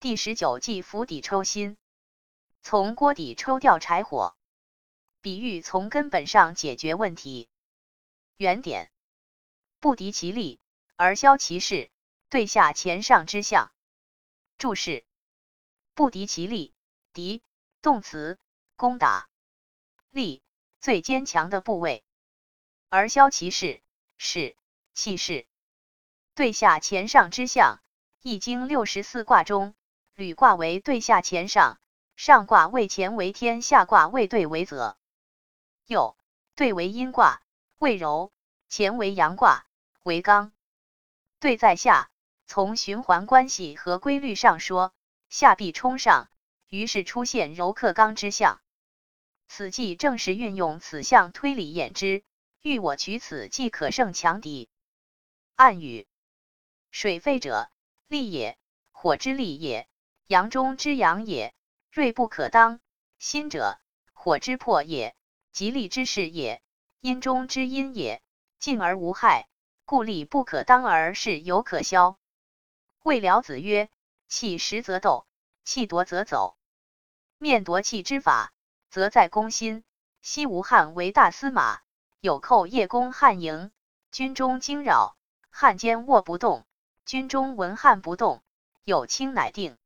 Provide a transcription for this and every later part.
第十九计釜底抽薪，从锅底抽掉柴火，比喻从根本上解决问题。原点：不敌其力而消其势，对下前上之象。注释：不敌其力，敌，动词，攻打；力，最坚强的部位；而消其势，是气势。对下前上之象，《易经》六十四卦中。履卦为对下乾上，上卦为乾为天，下卦为兑为泽。又兑为阴卦，为柔；乾为阳卦，为刚。兑在下，从循环关系和规律上说，下必冲上，于是出现柔克刚之象。此计正是运用此象推理演之，欲我取此计可胜强敌。暗语：水沸者，利也；火之利也。阳中之阳也，锐不可当；心者，火之破也，吉利之事也；阴中之阴也，静而无害，故利不可当而事有可消。魏辽子曰：“气实则斗，气夺则走。面夺气之法，则在攻心。昔吴汉为大司马，有寇夜攻汉营，军中惊扰，汉奸卧不动。军中闻汉不动，有轻乃定。”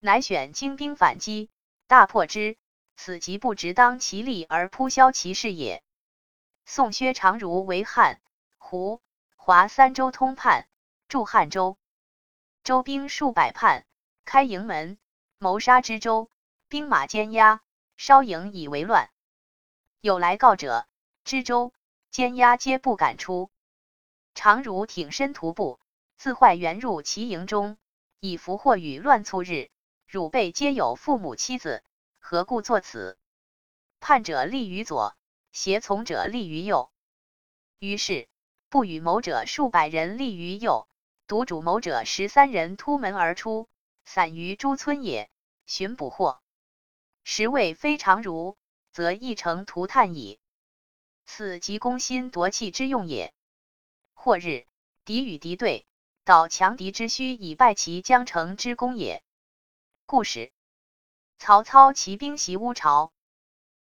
乃选精兵反击，大破之。此即不直当其利而扑消其势也。宋薛长儒为汉、胡、华三州通判，驻汉州，州兵数百叛，开营门，谋杀之州，兵马坚压，烧营以为乱。有来告者，知州、监押皆不敢出。长儒挺身徒步，自坏原入其营中，以俘获与乱卒日。汝辈皆有父母妻子，何故作此？叛者立于左，胁从者立于右。于是不与谋者数百人立于右，独主谋者十三人突门而出，散于诸村也，寻捕获。实谓非常如，则一成涂炭矣。此即攻心夺气之用也。或日敌与敌对，导强敌之虚，以败其将成之功也。故事：曹操骑兵袭乌巢，